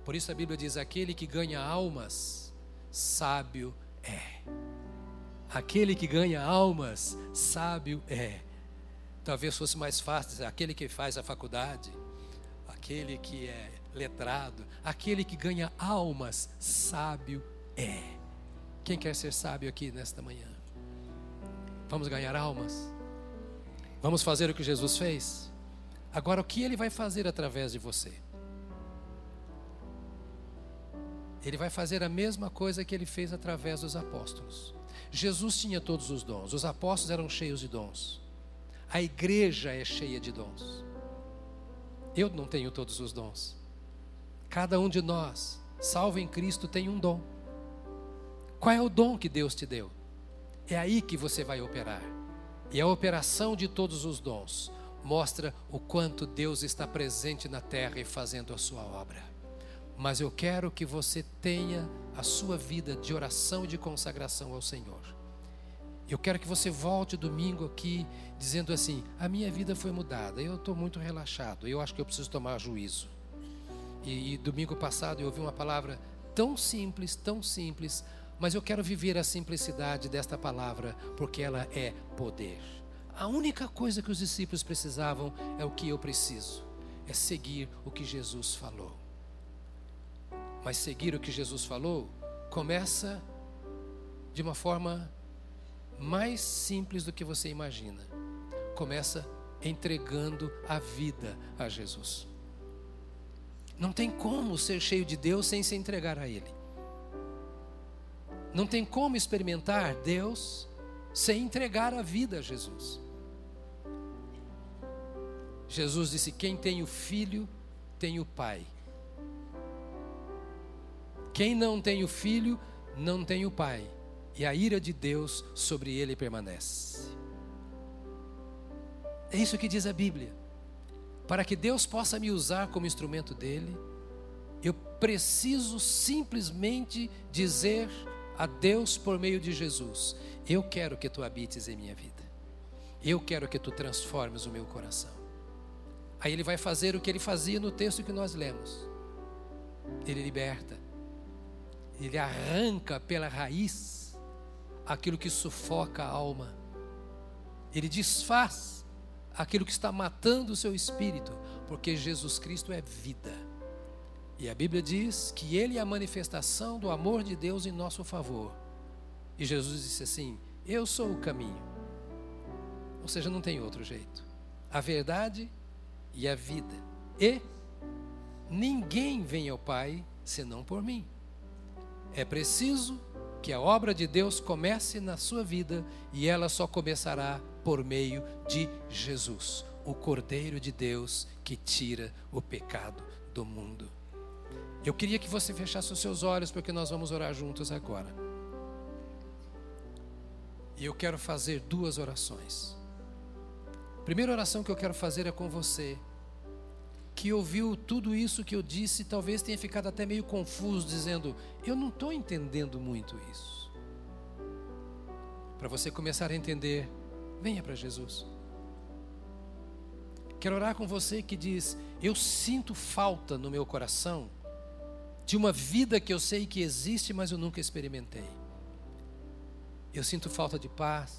Por isso a Bíblia diz: aquele que ganha almas, sábio é. Aquele que ganha almas, sábio é. Talvez fosse mais fácil aquele que faz a faculdade, aquele que é letrado, aquele que ganha almas, sábio é. Quem quer ser sábio aqui nesta manhã? Vamos ganhar almas? Vamos fazer o que Jesus fez? Agora, o que ele vai fazer através de você? Ele vai fazer a mesma coisa que ele fez através dos apóstolos. Jesus tinha todos os dons, os apóstolos eram cheios de dons. A igreja é cheia de dons. Eu não tenho todos os dons. Cada um de nós, salvo em Cristo, tem um dom. Qual é o dom que Deus te deu? É aí que você vai operar. E a operação de todos os dons mostra o quanto Deus está presente na terra e fazendo a sua obra. Mas eu quero que você tenha a sua vida de oração e de consagração ao Senhor. Eu quero que você volte domingo aqui dizendo assim: a minha vida foi mudada, eu estou muito relaxado, eu acho que eu preciso tomar juízo. E, e domingo passado eu ouvi uma palavra tão simples, tão simples, mas eu quero viver a simplicidade desta palavra, porque ela é poder. A única coisa que os discípulos precisavam é o que eu preciso, é seguir o que Jesus falou. Mas seguir o que Jesus falou começa de uma forma mais simples do que você imagina. Começa entregando a vida a Jesus. Não tem como ser cheio de Deus sem se entregar a Ele. Não tem como experimentar Deus sem entregar a vida a Jesus. Jesus disse: Quem tem o filho, tem o pai. Quem não tem o filho, não tem o pai e a ira de Deus sobre ele permanece. É isso que diz a Bíblia. Para que Deus possa me usar como instrumento dele, eu preciso simplesmente dizer a Deus por meio de Jesus: Eu quero que tu habites em minha vida. Eu quero que tu transformes o meu coração. Aí ele vai fazer o que ele fazia no texto que nós lemos. Ele liberta. Ele arranca pela raiz aquilo que sufoca a alma. Ele desfaz aquilo que está matando o seu espírito, porque Jesus Cristo é vida. E a Bíblia diz que Ele é a manifestação do amor de Deus em nosso favor. E Jesus disse assim: Eu sou o caminho. Ou seja, não tem outro jeito. A verdade e a vida. E ninguém vem ao Pai senão por mim. É preciso que a obra de Deus comece na sua vida e ela só começará por meio de Jesus, o Cordeiro de Deus que tira o pecado do mundo. Eu queria que você fechasse os seus olhos porque nós vamos orar juntos agora. E eu quero fazer duas orações. A primeira oração que eu quero fazer é com você que ouviu tudo isso que eu disse, talvez tenha ficado até meio confuso, dizendo: Eu não estou entendendo muito isso. Para você começar a entender, venha para Jesus. Quero orar com você que diz: Eu sinto falta no meu coração de uma vida que eu sei que existe, mas eu nunca experimentei. Eu sinto falta de paz.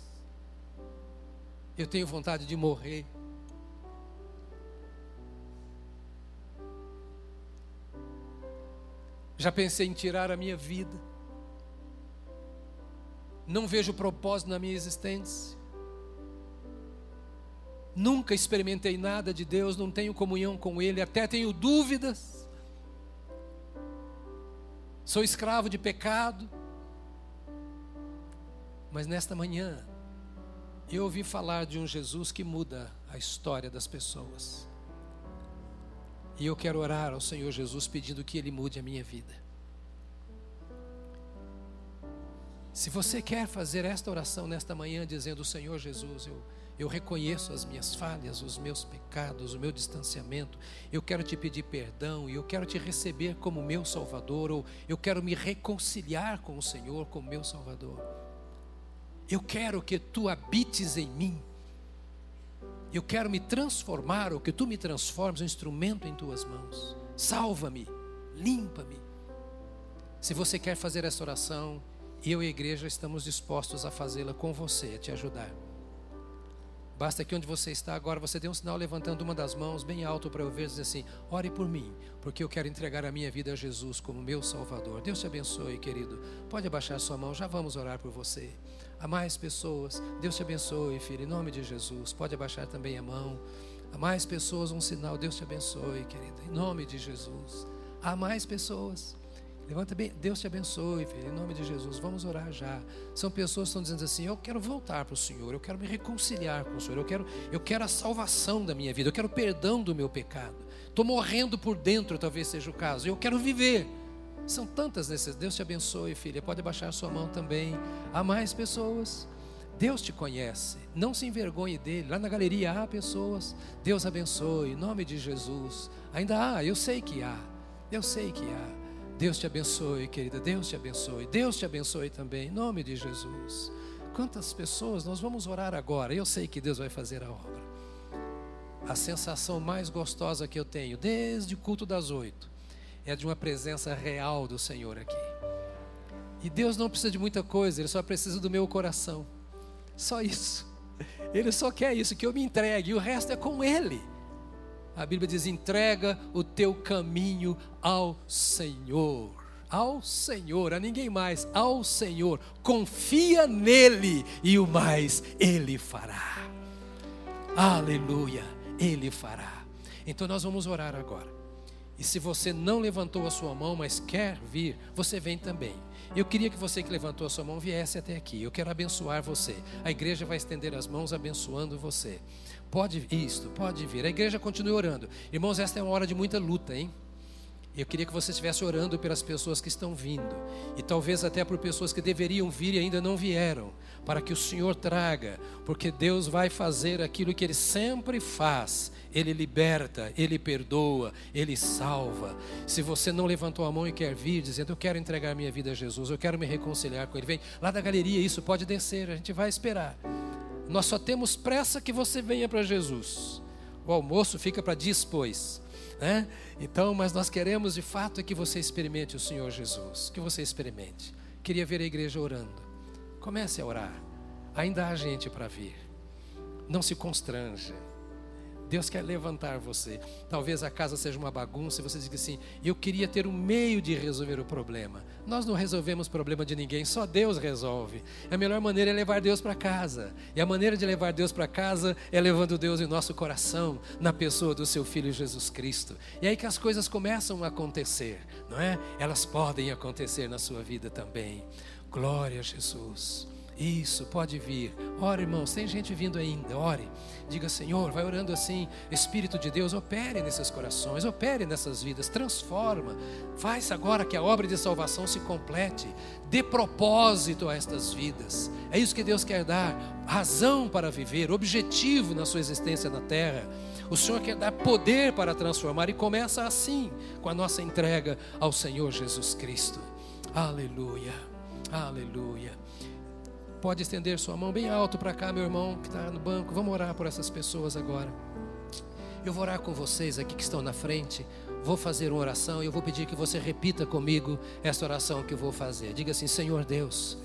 Eu tenho vontade de morrer. Já pensei em tirar a minha vida. Não vejo propósito na minha existência. Nunca experimentei nada de Deus, não tenho comunhão com Ele, até tenho dúvidas. Sou escravo de pecado. Mas nesta manhã, eu ouvi falar de um Jesus que muda a história das pessoas. E eu quero orar ao Senhor Jesus pedindo que Ele mude a minha vida. Se você quer fazer esta oração nesta manhã, dizendo: Senhor Jesus, eu, eu reconheço as minhas falhas, os meus pecados, o meu distanciamento, eu quero te pedir perdão e eu quero te receber como meu Salvador, ou eu quero me reconciliar com o Senhor como meu Salvador. Eu quero que tu habites em mim. Eu quero me transformar, ou que tu me transformes um instrumento em tuas mãos. Salva-me, limpa-me. Se você quer fazer essa oração, eu e a igreja estamos dispostos a fazê-la com você, a te ajudar. Basta que onde você está agora, você dê um sinal levantando uma das mãos bem alto para eu ver, dizer assim: ore por mim, porque eu quero entregar a minha vida a Jesus como meu Salvador. Deus te abençoe, querido. Pode abaixar sua mão, já vamos orar por você. A mais pessoas, Deus te abençoe, filho, em nome de Jesus. Pode abaixar também a mão. A mais pessoas, um sinal, Deus te abençoe, querido, em nome de Jesus. Há mais pessoas. Levanta bem, Deus te abençoe, filho, em nome de Jesus. Vamos orar já. São pessoas que estão dizendo assim: Eu quero voltar para o Senhor, eu quero me reconciliar com o Senhor, eu quero, eu quero a salvação da minha vida, eu quero perdão do meu pecado. Estou morrendo por dentro, talvez seja o caso, eu quero viver. São tantas necessidades. Deus te abençoe, filha. Pode baixar sua mão também. Há mais pessoas. Deus te conhece. Não se envergonhe dele. Lá na galeria há pessoas. Deus abençoe. Em nome de Jesus. Ainda há, eu sei que há. Eu sei que há. Deus te abençoe, querida. Deus te abençoe. Deus te abençoe também, em nome de Jesus. Quantas pessoas nós vamos orar agora? Eu sei que Deus vai fazer a obra. A sensação mais gostosa que eu tenho, desde o culto das oito, é de uma presença real do Senhor aqui. E Deus não precisa de muita coisa, Ele só precisa do meu coração. Só isso. Ele só quer isso, que eu me entregue, e o resto é com Ele. A Bíblia diz: entrega o teu caminho ao Senhor. Ao Senhor, a ninguém mais, ao Senhor. Confia nele e o mais ele fará. Aleluia, ele fará. Então nós vamos orar agora. E se você não levantou a sua mão, mas quer vir, você vem também. Eu queria que você que levantou a sua mão viesse até aqui. Eu quero abençoar você. A igreja vai estender as mãos abençoando você. Pode isto, pode vir. A igreja continua orando. Irmãos, esta é uma hora de muita luta, hein? Eu queria que você estivesse orando pelas pessoas que estão vindo, e talvez até por pessoas que deveriam vir e ainda não vieram, para que o Senhor traga, porque Deus vai fazer aquilo que Ele sempre faz: Ele liberta, Ele perdoa, Ele salva. Se você não levantou a mão e quer vir, dizendo: Eu quero entregar minha vida a Jesus, eu quero me reconciliar com Ele, vem lá da galeria, isso pode descer, a gente vai esperar. Nós só temos pressa que você venha para Jesus. O almoço fica para depois. Né? Então, mas nós queremos de fato é que você experimente o Senhor Jesus, que você experimente. Queria ver a igreja orando. Comece a orar. Ainda há gente para vir. Não se constrange. Deus quer levantar você. Talvez a casa seja uma bagunça e você diga assim: eu queria ter um meio de resolver o problema. Nós não resolvemos problema de ninguém, só Deus resolve. A melhor maneira é levar Deus para casa. E a maneira de levar Deus para casa é levando Deus em nosso coração, na pessoa do seu Filho Jesus Cristo. E é aí que as coisas começam a acontecer, não é? Elas podem acontecer na sua vida também. Glória a Jesus. Isso, pode vir. Ore, irmãos, tem gente vindo ainda. Ore. Diga, Senhor, vai orando assim. Espírito de Deus, opere nesses corações, opere nessas vidas, transforma. Faz agora que a obra de salvação se complete. Dê propósito a estas vidas. É isso que Deus quer dar: razão para viver, objetivo na sua existência na terra. O Senhor quer dar poder para transformar e começa assim, com a nossa entrega ao Senhor Jesus Cristo. Aleluia, aleluia. Pode estender sua mão bem alto para cá, meu irmão que está no banco. Vamos orar por essas pessoas agora. Eu vou orar com vocês aqui que estão na frente. Vou fazer uma oração e eu vou pedir que você repita comigo essa oração que eu vou fazer. Diga assim: Senhor Deus,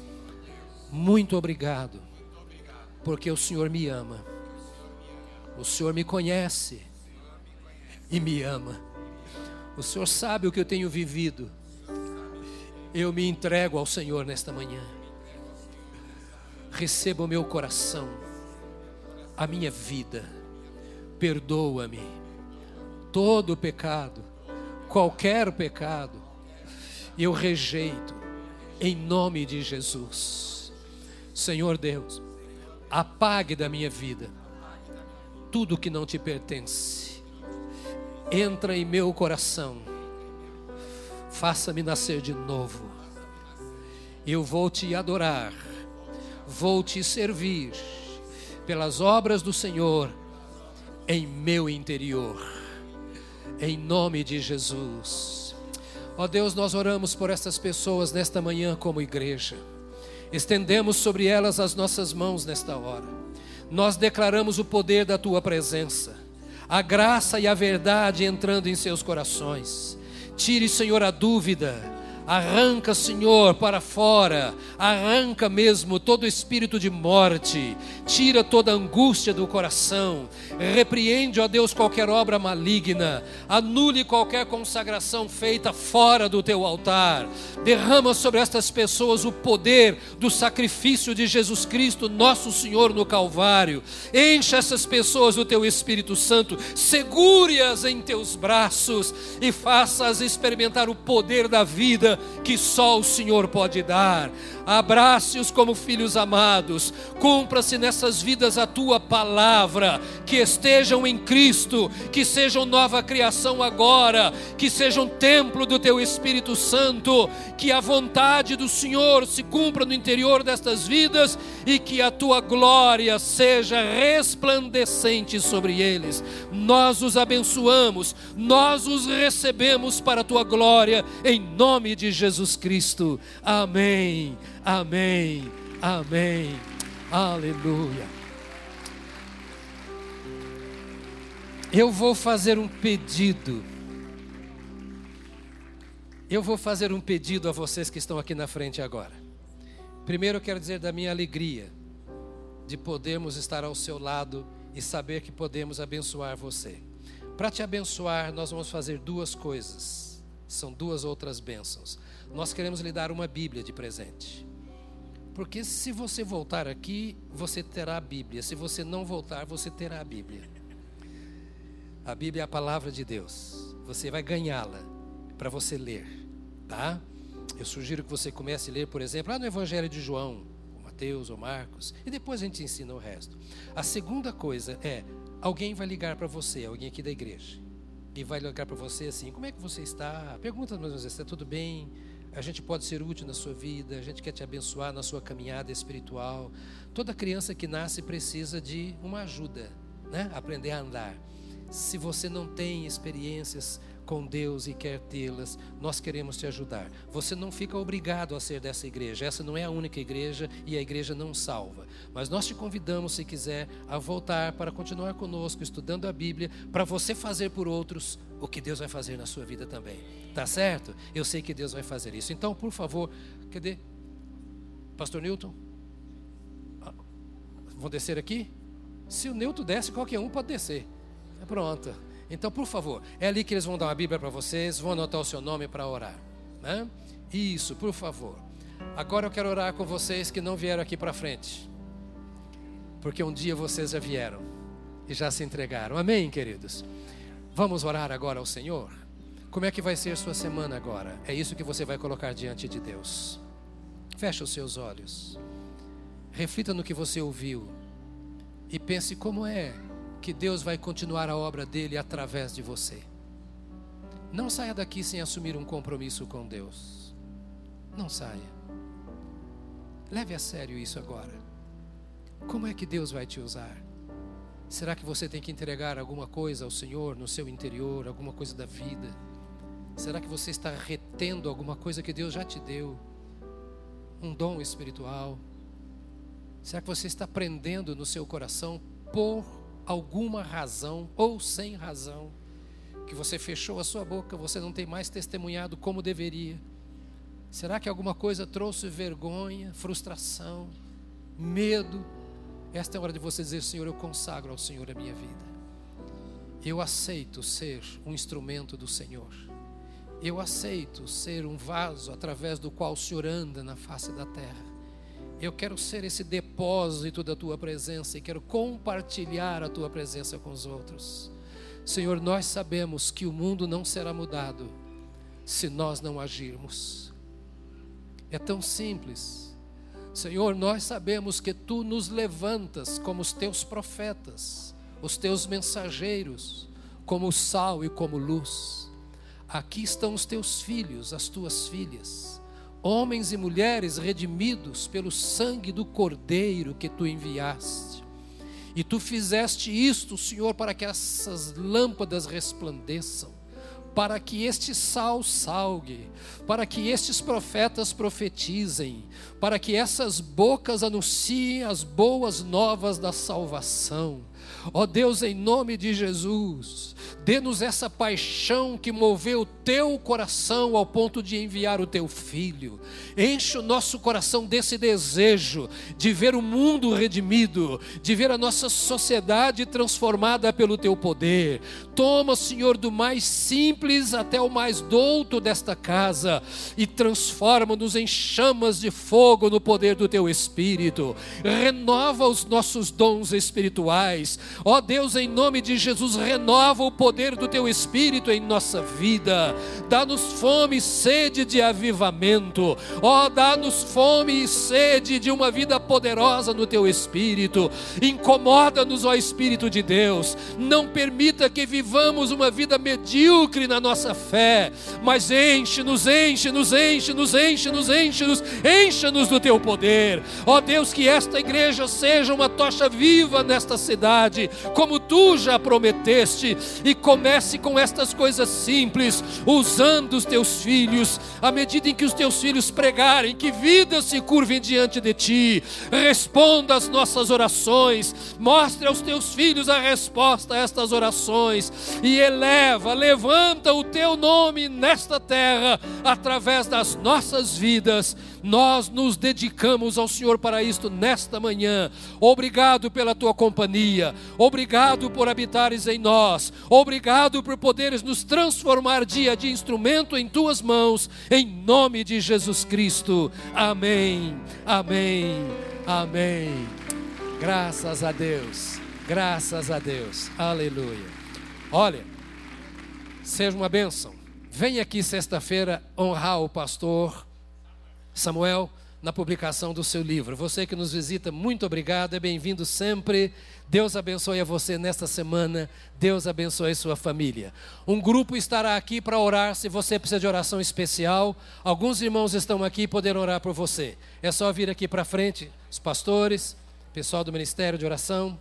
muito obrigado, porque o Senhor me ama. O Senhor me conhece e me ama. O Senhor sabe o que eu tenho vivido. Eu me entrego ao Senhor nesta manhã receba o meu coração, a minha vida, perdoa-me todo pecado, qualquer pecado, eu rejeito em nome de Jesus. Senhor Deus, apague da minha vida tudo que não te pertence. Entra em meu coração. Faça-me nascer de novo. Eu vou te adorar vou te servir pelas obras do Senhor em meu interior, em nome de Jesus. Ó Deus, nós oramos por estas pessoas nesta manhã como igreja, estendemos sobre elas as nossas mãos nesta hora, nós declaramos o poder da tua presença, a graça e a verdade entrando em seus corações. Tire, Senhor, a dúvida, Arranca, Senhor, para fora, arranca mesmo todo espírito de morte, tira toda angústia do coração, repreende, ó Deus, qualquer obra maligna, anule qualquer consagração feita fora do teu altar, derrama sobre estas pessoas o poder do sacrifício de Jesus Cristo, nosso Senhor, no Calvário, enche essas pessoas do teu Espírito Santo, segure-as em teus braços e faça-as experimentar o poder da vida que só o Senhor pode dar. Abrace-os como filhos amados, cumpra-se nessas vidas a tua palavra, que estejam em Cristo, que sejam nova criação agora, que sejam templo do teu Espírito Santo, que a vontade do Senhor se cumpra no interior destas vidas e que a tua glória seja resplandecente sobre eles. Nós os abençoamos, nós os recebemos para a tua glória, em nome de Jesus Cristo. Amém. Amém. Amém. Aleluia. Eu vou fazer um pedido. Eu vou fazer um pedido a vocês que estão aqui na frente agora. Primeiro eu quero dizer da minha alegria de podermos estar ao seu lado e saber que podemos abençoar você. Para te abençoar, nós vamos fazer duas coisas. São duas outras bênçãos. Nós queremos lhe dar uma Bíblia de presente. Porque se você voltar aqui, você terá a Bíblia. Se você não voltar, você terá a Bíblia. A Bíblia é a palavra de Deus. Você vai ganhá-la para você ler, tá? Eu sugiro que você comece a ler, por exemplo, lá no Evangelho de João, ou Mateus ou Marcos, e depois a gente ensina o resto. A segunda coisa é, alguém vai ligar para você, alguém aqui da igreja, e vai ligar para você assim, como é que você está? Pergunta ou menos, está tudo bem? A gente pode ser útil na sua vida, a gente quer te abençoar na sua caminhada espiritual. Toda criança que nasce precisa de uma ajuda, né? Aprender a andar. Se você não tem experiências com Deus e quer tê-las, nós queremos te ajudar. Você não fica obrigado a ser dessa igreja. Essa não é a única igreja e a igreja não salva. Mas nós te convidamos, se quiser, a voltar para continuar conosco, estudando a Bíblia, para você fazer por outros o que Deus vai fazer na sua vida também. Tá certo? Eu sei que Deus vai fazer isso. Então, por favor, cadê? Pastor Newton? Ah, vou descer aqui? Se o Newton desce, qualquer um pode descer. Pronto. Então, por favor, é ali que eles vão dar uma Bíblia para vocês, vão anotar o seu nome para orar. Né? Isso, por favor. Agora eu quero orar com vocês que não vieram aqui para frente. Porque um dia vocês já vieram e já se entregaram. Amém, queridos? Vamos orar agora ao Senhor? Como é que vai ser sua semana agora? É isso que você vai colocar diante de Deus. Feche os seus olhos. Reflita no que você ouviu. E pense como é que Deus vai continuar a obra dele através de você. Não saia daqui sem assumir um compromisso com Deus. Não saia. Leve a sério isso agora. Como é que Deus vai te usar? Será que você tem que entregar alguma coisa ao Senhor no seu interior, alguma coisa da vida? Será que você está retendo alguma coisa que Deus já te deu? Um dom espiritual? Será que você está prendendo no seu coração por alguma razão ou sem razão? Que você fechou a sua boca, você não tem mais testemunhado como deveria? Será que alguma coisa trouxe vergonha, frustração, medo? Esta é a hora de você dizer: Senhor, eu consagro ao Senhor a minha vida. Eu aceito ser um instrumento do Senhor. Eu aceito ser um vaso através do qual o Senhor anda na face da terra. Eu quero ser esse depósito da tua presença e quero compartilhar a tua presença com os outros. Senhor, nós sabemos que o mundo não será mudado se nós não agirmos. É tão simples. Senhor, nós sabemos que tu nos levantas como os teus profetas, os teus mensageiros, como sal e como luz. Aqui estão os teus filhos, as tuas filhas, homens e mulheres redimidos pelo sangue do Cordeiro que tu enviaste. E tu fizeste isto, Senhor, para que essas lâmpadas resplandeçam para que este sal salgue, para que estes profetas profetizem, para que essas bocas anunciem as boas novas da salvação, Ó Deus, em nome de Jesus, dê-nos essa paixão que moveu o teu coração ao ponto de enviar o teu filho. Enche o nosso coração desse desejo de ver o mundo redimido, de ver a nossa sociedade transformada pelo teu poder. Toma, Senhor, do mais simples até o mais douto desta casa e transforma-nos em chamas de fogo no poder do teu espírito. Renova os nossos dons espirituais. Ó Deus, em nome de Jesus, renova o poder do teu espírito em nossa vida. Dá-nos fome e sede de avivamento. Ó, dá-nos fome e sede de uma vida poderosa no teu espírito. Incomoda-nos, ó Espírito de Deus. Não permita que vivamos uma vida medíocre na nossa fé, mas enche-nos, enche-nos, enche-nos, enche-nos, enche-nos, encha-nos do teu poder. Ó Deus, que esta igreja seja uma tocha viva nesta cidade, como tu já prometeste, e comece com estas coisas simples, usando os teus filhos, à medida em que os teus filhos pregarem, que vidas se curvem diante de ti. Responda às nossas orações, mostre aos teus filhos a resposta a estas orações e eleva, levanta o teu nome nesta terra através das nossas vidas. Nós nos dedicamos ao Senhor para isto nesta manhã. Obrigado pela tua companhia, obrigado por habitares em nós, obrigado por poderes nos transformar dia de instrumento em tuas mãos, em nome de Jesus Cristo. Amém, amém, amém. Graças a Deus, graças a Deus, aleluia. Olha, seja uma bênção. Venha aqui sexta-feira honrar o pastor Samuel na publicação do seu livro. Você que nos visita, muito obrigado, é bem-vindo sempre. Deus abençoe a você nesta semana, Deus abençoe sua família. Um grupo estará aqui para orar se você precisa de oração especial. Alguns irmãos estão aqui e poderão orar por você. É só vir aqui para frente, os pastores, pessoal do Ministério de Oração.